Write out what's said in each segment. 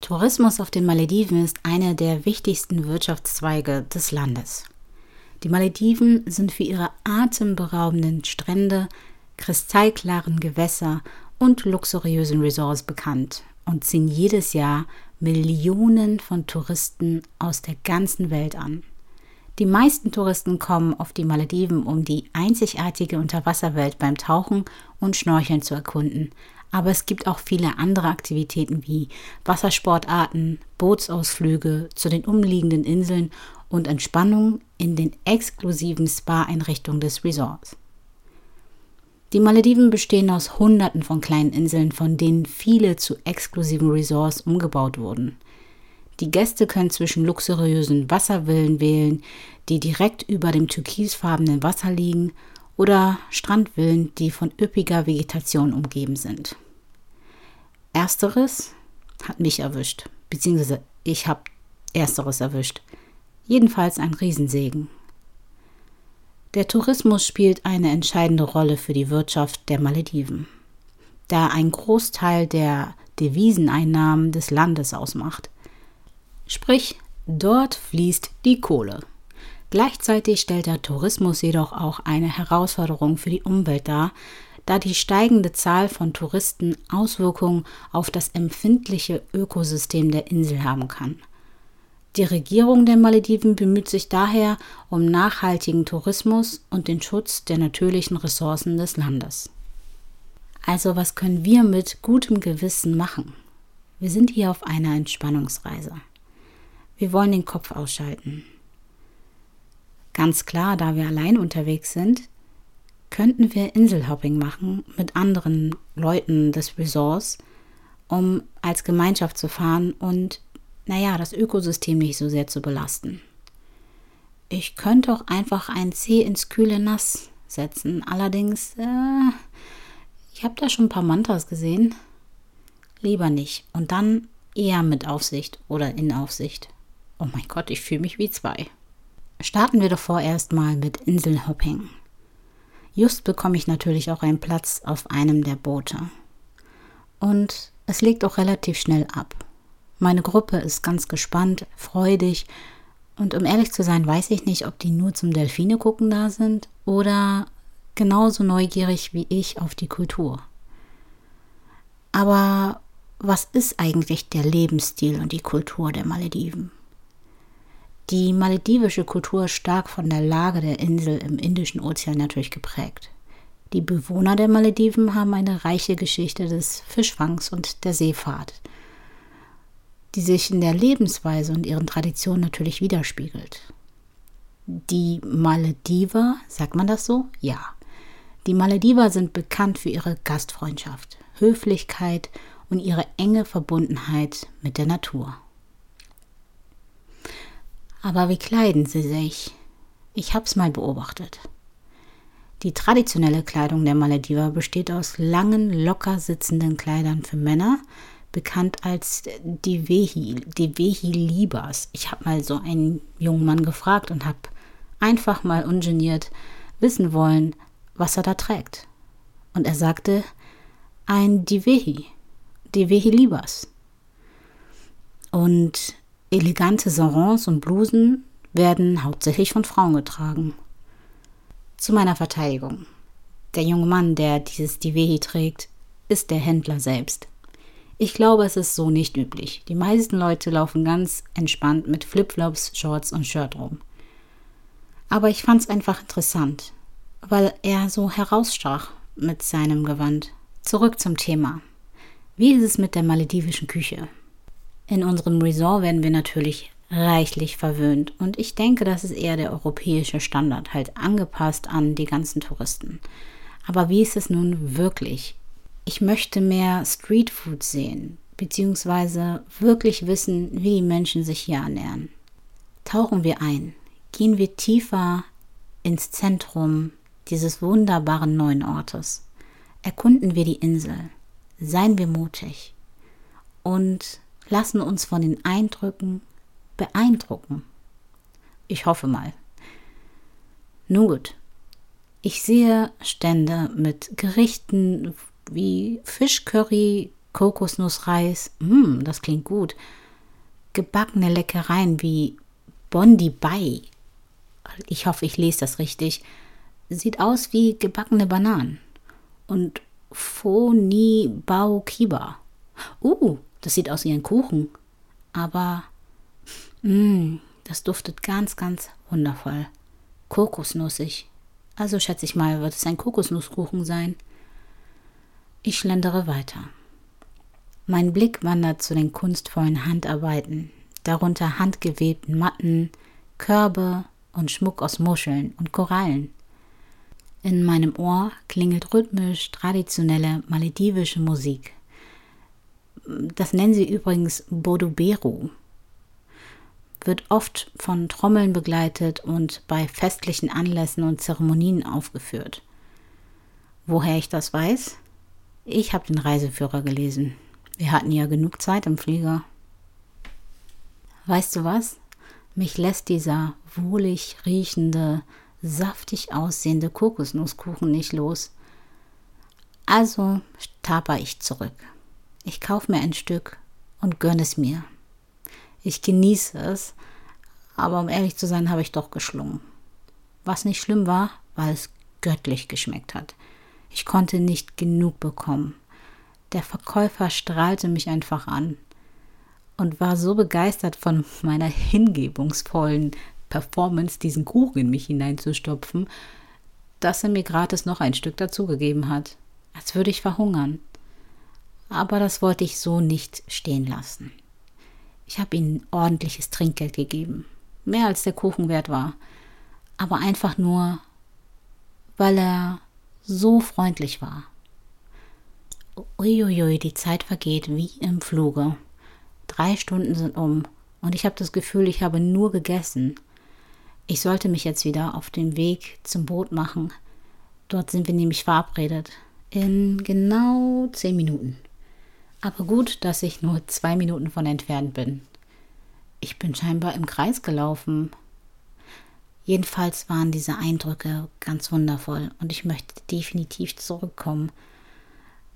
Tourismus auf den Malediven ist einer der wichtigsten Wirtschaftszweige des Landes. Die Malediven sind für ihre atemberaubenden Strände, kristallklaren Gewässer und luxuriösen Resorts bekannt und ziehen jedes Jahr Millionen von Touristen aus der ganzen Welt an. Die meisten Touristen kommen auf die Malediven, um die einzigartige Unterwasserwelt beim Tauchen und Schnorcheln zu erkunden, aber es gibt auch viele andere Aktivitäten wie Wassersportarten, Bootsausflüge zu den umliegenden Inseln und Entspannung in den exklusiven Spa-Einrichtungen des Resorts. Die Malediven bestehen aus Hunderten von kleinen Inseln, von denen viele zu exklusiven Resorts umgebaut wurden. Die Gäste können zwischen luxuriösen Wasservillen wählen, die direkt über dem türkisfarbenen Wasser liegen oder Strandvillen, die von üppiger Vegetation umgeben sind. Ersteres hat mich erwischt, beziehungsweise ich habe ersteres erwischt. Jedenfalls ein Riesensegen. Der Tourismus spielt eine entscheidende Rolle für die Wirtschaft der Malediven, da ein Großteil der Deviseneinnahmen des Landes ausmacht. Sprich, dort fließt die Kohle. Gleichzeitig stellt der Tourismus jedoch auch eine Herausforderung für die Umwelt dar, da die steigende Zahl von Touristen Auswirkungen auf das empfindliche Ökosystem der Insel haben kann. Die Regierung der Malediven bemüht sich daher um nachhaltigen Tourismus und den Schutz der natürlichen Ressourcen des Landes. Also was können wir mit gutem Gewissen machen? Wir sind hier auf einer Entspannungsreise. Wir wollen den Kopf ausschalten. Ganz klar, da wir allein unterwegs sind, könnten wir Inselhopping machen mit anderen Leuten des Resorts, um als Gemeinschaft zu fahren und, naja, das Ökosystem nicht so sehr zu belasten. Ich könnte auch einfach ein Zeh ins kühle Nass setzen. Allerdings, äh, ich habe da schon ein paar Mantras gesehen. Lieber nicht. Und dann eher mit Aufsicht oder in Aufsicht. Oh mein Gott, ich fühle mich wie zwei. Starten wir doch vorerst mal mit Inselhopping. Just bekomme ich natürlich auch einen Platz auf einem der Boote. Und es legt auch relativ schnell ab. Meine Gruppe ist ganz gespannt, freudig und um ehrlich zu sein, weiß ich nicht, ob die nur zum Delfine gucken da sind oder genauso neugierig wie ich auf die Kultur. Aber was ist eigentlich der Lebensstil und die Kultur der Malediven? Die maledivische Kultur stark von der Lage der Insel im Indischen Ozean natürlich geprägt. Die Bewohner der Malediven haben eine reiche Geschichte des Fischfangs und der Seefahrt, die sich in der Lebensweise und ihren Traditionen natürlich widerspiegelt. Die Malediver, sagt man das so? Ja. Die Malediver sind bekannt für ihre Gastfreundschaft, Höflichkeit und ihre enge Verbundenheit mit der Natur. Aber wie kleiden sie sich? Ich hab's mal beobachtet. Die traditionelle Kleidung der Malediver besteht aus langen, locker sitzenden Kleidern für Männer, bekannt als die Vehi, Libas. Ich habe mal so einen jungen Mann gefragt und habe einfach mal ungeniert wissen wollen, was er da trägt. Und er sagte, ein Divehi, Divehi Libas. Und Elegante Sarons und Blusen werden hauptsächlich von Frauen getragen. Zu meiner Verteidigung. Der junge Mann, der dieses Divehi trägt, ist der Händler selbst. Ich glaube, es ist so nicht üblich. Die meisten Leute laufen ganz entspannt mit Flipflops, Shorts und Shirt rum. Aber ich fand es einfach interessant, weil er so herausstach mit seinem Gewand. Zurück zum Thema. Wie ist es mit der maledivischen Küche? In unserem Resort werden wir natürlich reichlich verwöhnt und ich denke, das ist eher der europäische Standard, halt angepasst an die ganzen Touristen. Aber wie ist es nun wirklich? Ich möchte mehr Streetfood sehen, beziehungsweise wirklich wissen, wie die Menschen sich hier ernähren. Tauchen wir ein, gehen wir tiefer ins Zentrum dieses wunderbaren neuen Ortes. Erkunden wir die Insel, seien wir mutig und lassen uns von den Eindrücken beeindrucken. Ich hoffe mal. Nun gut, ich sehe Stände mit Gerichten wie Fischcurry, Kokosnussreis, mm, das klingt gut, gebackene Leckereien wie Bondi Bai, ich hoffe, ich lese das richtig, sieht aus wie gebackene Bananen. Und Foni Bao Kiba. Uh, das sieht aus wie ein Kuchen. Aber, mh, mm, das duftet ganz, ganz wundervoll. Kokosnussig. Also schätze ich mal, wird es ein Kokosnusskuchen sein. Ich schlendere weiter. Mein Blick wandert zu den kunstvollen Handarbeiten, darunter handgewebten Matten, Körbe und Schmuck aus Muscheln und Korallen. In meinem Ohr klingelt rhythmisch traditionelle maledivische Musik. Das nennen sie übrigens Boduberu. Wird oft von Trommeln begleitet und bei festlichen Anlässen und Zeremonien aufgeführt. Woher ich das weiß? Ich habe den Reiseführer gelesen. Wir hatten ja genug Zeit im Flieger. Weißt du was? Mich lässt dieser wohlig riechende, saftig aussehende Kokosnusskuchen nicht los. Also taper ich zurück. Ich kaufe mir ein Stück und gönne es mir. Ich genieße es, aber um ehrlich zu sein, habe ich doch geschlungen. Was nicht schlimm war, weil es göttlich geschmeckt hat. Ich konnte nicht genug bekommen. Der Verkäufer strahlte mich einfach an und war so begeistert von meiner hingebungsvollen Performance, diesen Kuchen in mich hineinzustopfen, dass er mir gratis noch ein Stück dazugegeben hat, als würde ich verhungern. Aber das wollte ich so nicht stehen lassen. Ich habe ihm ordentliches Trinkgeld gegeben, mehr als der Kuchen wert war, aber einfach nur, weil er so freundlich war. Uiuiui, die Zeit vergeht wie im Fluge. Drei Stunden sind um und ich habe das Gefühl, ich habe nur gegessen. Ich sollte mich jetzt wieder auf den Weg zum Boot machen. Dort sind wir nämlich verabredet. In genau zehn Minuten. Aber gut, dass ich nur zwei Minuten von entfernt bin. Ich bin scheinbar im Kreis gelaufen. Jedenfalls waren diese Eindrücke ganz wundervoll und ich möchte definitiv zurückkommen.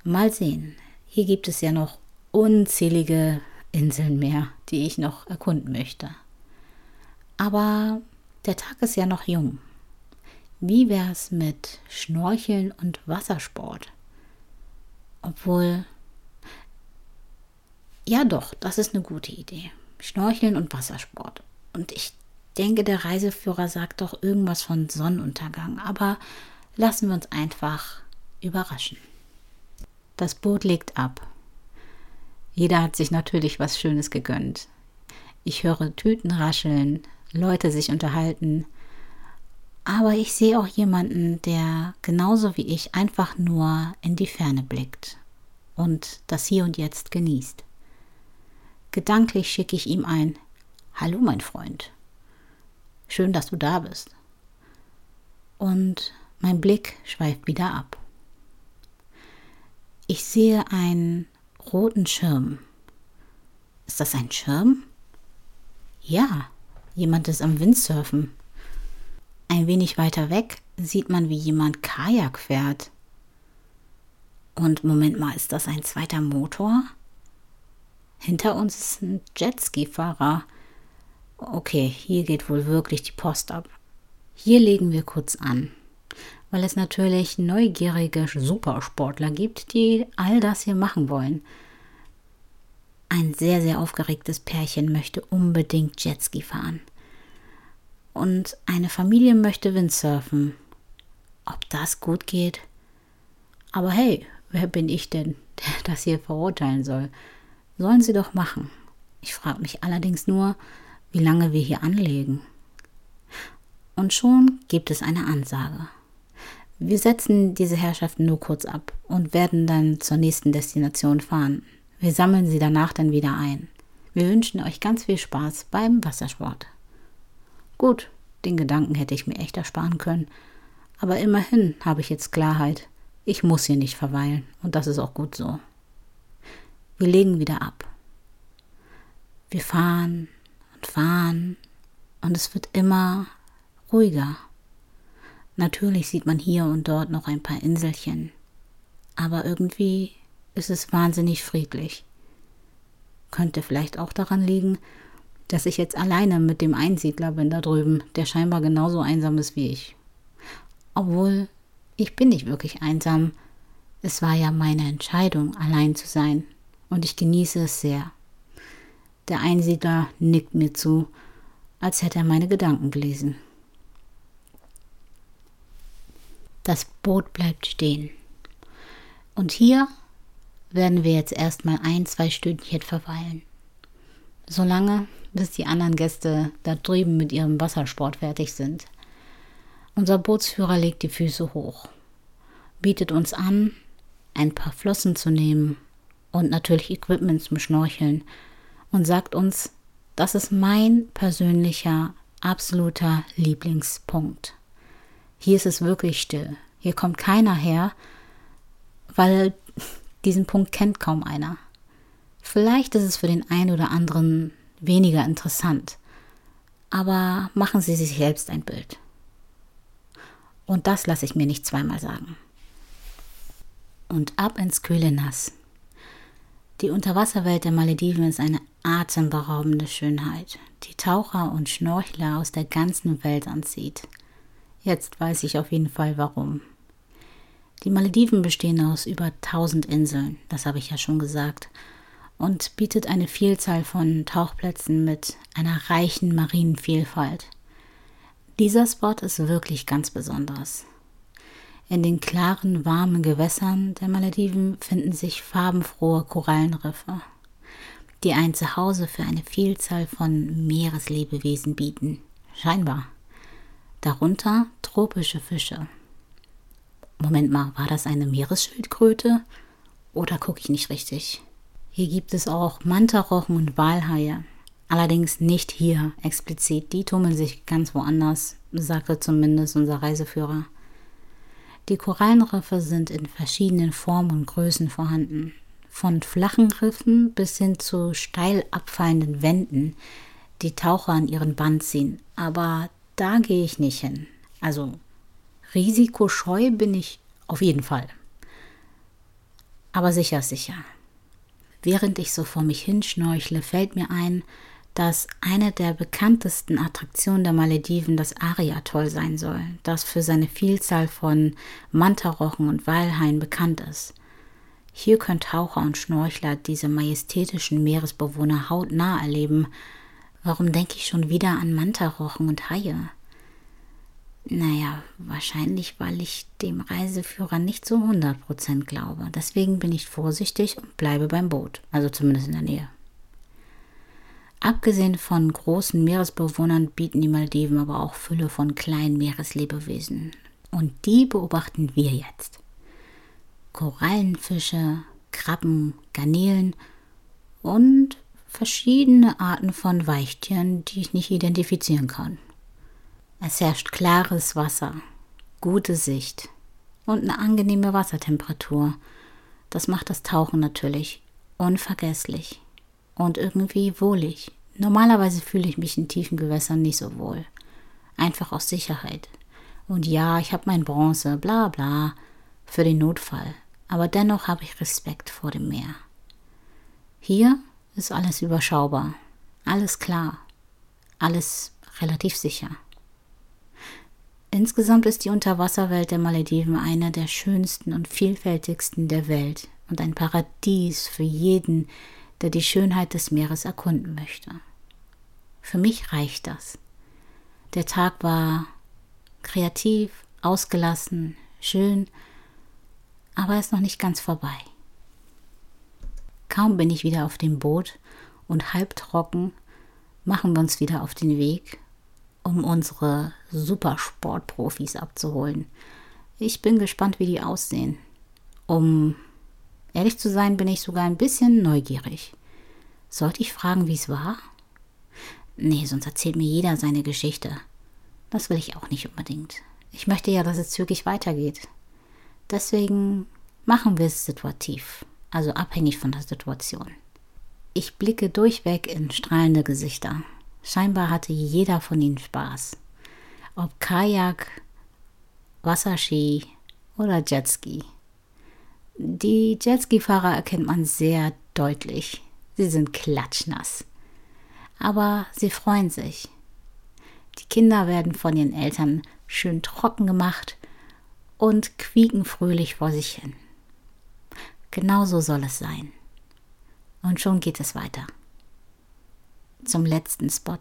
Mal sehen. Hier gibt es ja noch unzählige Inseln mehr, die ich noch erkunden möchte. Aber der Tag ist ja noch jung. Wie wär's mit Schnorcheln und Wassersport? Obwohl, ja doch, das ist eine gute Idee. Schnorcheln und Wassersport. Und ich denke, der Reiseführer sagt doch irgendwas von Sonnenuntergang, aber lassen wir uns einfach überraschen. Das Boot legt ab. Jeder hat sich natürlich was Schönes gegönnt. Ich höre Tüten rascheln, Leute sich unterhalten. Aber ich sehe auch jemanden, der genauso wie ich einfach nur in die Ferne blickt und das Hier und Jetzt genießt. Gedanklich schicke ich ihm ein Hallo mein Freund. Schön, dass du da bist. Und mein Blick schweift wieder ab. Ich sehe einen roten Schirm. Ist das ein Schirm? Ja, Jemand ist am Windsurfen. Ein wenig weiter weg sieht man, wie jemand Kajak fährt. Und Moment mal, ist das ein zweiter Motor? Hinter uns ist ein Jetski-Fahrer. Okay, hier geht wohl wirklich die Post ab. Hier legen wir kurz an, weil es natürlich neugierige Supersportler gibt, die all das hier machen wollen. Ein sehr, sehr aufgeregtes Pärchen möchte unbedingt Jetski fahren. Und eine Familie möchte Windsurfen. Ob das gut geht? Aber hey, wer bin ich denn, der das hier verurteilen soll? Sollen sie doch machen. Ich frage mich allerdings nur, wie lange wir hier anlegen. Und schon gibt es eine Ansage. Wir setzen diese Herrschaften nur kurz ab und werden dann zur nächsten Destination fahren. Wir sammeln sie danach dann wieder ein. Wir wünschen euch ganz viel Spaß beim Wassersport. Gut, den Gedanken hätte ich mir echt ersparen können. Aber immerhin habe ich jetzt Klarheit. Ich muss hier nicht verweilen und das ist auch gut so. Wir legen wieder ab. Wir fahren und fahren und es wird immer ruhiger. Natürlich sieht man hier und dort noch ein paar Inselchen, aber irgendwie ist es wahnsinnig friedlich. Könnte vielleicht auch daran liegen, dass ich jetzt alleine mit dem Einsiedler bin da drüben, der scheinbar genauso einsam ist wie ich. Obwohl, ich bin nicht wirklich einsam. Es war ja meine Entscheidung, allein zu sein, und ich genieße es sehr. Der Einsiedler nickt mir zu, als hätte er meine Gedanken gelesen. Das Boot bleibt stehen. Und hier werden wir jetzt erstmal ein, zwei Stündchen verweilen. Solange, bis die anderen Gäste da drüben mit ihrem Wassersport fertig sind. Unser Bootsführer legt die Füße hoch, bietet uns an, ein paar Flossen zu nehmen und natürlich Equipment zum Schnorcheln und sagt uns, das ist mein persönlicher, absoluter Lieblingspunkt. Hier ist es wirklich still. Hier kommt keiner her, weil diesen Punkt kennt kaum einer. Vielleicht ist es für den einen oder anderen weniger interessant, aber machen Sie sich selbst ein Bild. Und das lasse ich mir nicht zweimal sagen. Und ab ins kühle Nass. Die Unterwasserwelt der Malediven ist eine atemberaubende Schönheit, die Taucher und Schnorchler aus der ganzen Welt anzieht. Jetzt weiß ich auf jeden Fall warum. Die Malediven bestehen aus über 1000 Inseln, das habe ich ja schon gesagt, und bietet eine Vielzahl von Tauchplätzen mit einer reichen Marienvielfalt. Dieser Spot ist wirklich ganz besonders. In den klaren, warmen Gewässern der Malediven finden sich farbenfrohe Korallenriffe, die ein Zuhause für eine Vielzahl von Meereslebewesen bieten. Scheinbar. Darunter tropische Fische, Moment mal, war das eine Meeresschildkröte? Oder gucke ich nicht richtig? Hier gibt es auch Mantarochen und Walhaie. Allerdings nicht hier explizit. Die tummeln sich ganz woanders, sagte zumindest unser Reiseführer. Die Korallenriffe sind in verschiedenen Formen und Größen vorhanden. Von flachen Riffen bis hin zu steil abfallenden Wänden, die Taucher an ihren Band ziehen. Aber da gehe ich nicht hin. Also Risikoscheu bin ich auf jeden Fall. Aber sicher, sicher. Während ich so vor mich hinschnorchle, fällt mir ein, dass eine der bekanntesten Attraktionen der Malediven das Ari-Atoll sein soll, das für seine Vielzahl von Mantarochen und Walhaien bekannt ist. Hier können Taucher und Schnorchler diese majestätischen Meeresbewohner hautnah erleben. Warum denke ich schon wieder an Mantarochen und Haie? Naja, wahrscheinlich, weil ich dem Reiseführer nicht zu 100% glaube. Deswegen bin ich vorsichtig und bleibe beim Boot, also zumindest in der Nähe. Abgesehen von großen Meeresbewohnern bieten die Maldiven aber auch Fülle von kleinen Meereslebewesen. Und die beobachten wir jetzt. Korallenfische, Krabben, Garnelen und verschiedene Arten von Weichtieren, die ich nicht identifizieren kann. Es herrscht klares Wasser, gute Sicht und eine angenehme Wassertemperatur. Das macht das Tauchen natürlich unvergesslich und irgendwie wohlig. Normalerweise fühle ich mich in tiefen Gewässern nicht so wohl. Einfach aus Sicherheit. Und ja, ich habe mein Bronze, bla bla, für den Notfall. Aber dennoch habe ich Respekt vor dem Meer. Hier ist alles überschaubar, alles klar, alles relativ sicher. Insgesamt ist die Unterwasserwelt der Malediven eine der schönsten und vielfältigsten der Welt und ein Paradies für jeden, der die Schönheit des Meeres erkunden möchte. Für mich reicht das. Der Tag war kreativ, ausgelassen, schön, aber ist noch nicht ganz vorbei. Kaum bin ich wieder auf dem Boot und halbtrocken machen wir uns wieder auf den Weg um unsere Supersportprofis abzuholen. Ich bin gespannt, wie die aussehen. Um ehrlich zu sein, bin ich sogar ein bisschen neugierig. Sollte ich fragen, wie es war? Nee, sonst erzählt mir jeder seine Geschichte. Das will ich auch nicht unbedingt. Ich möchte ja, dass es zügig weitergeht. Deswegen machen wir es situativ, also abhängig von der Situation. Ich blicke durchweg in strahlende Gesichter. Scheinbar hatte jeder von ihnen Spaß. Ob Kajak, Wasserski oder Jetski. Die Jetski-Fahrer erkennt man sehr deutlich. Sie sind klatschnass. Aber sie freuen sich. Die Kinder werden von ihren Eltern schön trocken gemacht und quieken fröhlich vor sich hin. Genauso soll es sein. Und schon geht es weiter. Zum letzten Spot.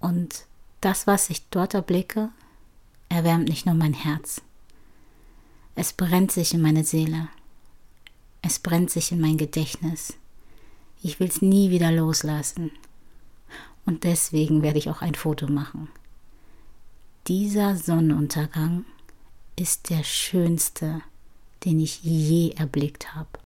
Und das, was ich dort erblicke, erwärmt nicht nur mein Herz. Es brennt sich in meine Seele. Es brennt sich in mein Gedächtnis. Ich will es nie wieder loslassen. Und deswegen werde ich auch ein Foto machen. Dieser Sonnenuntergang ist der schönste, den ich je erblickt habe.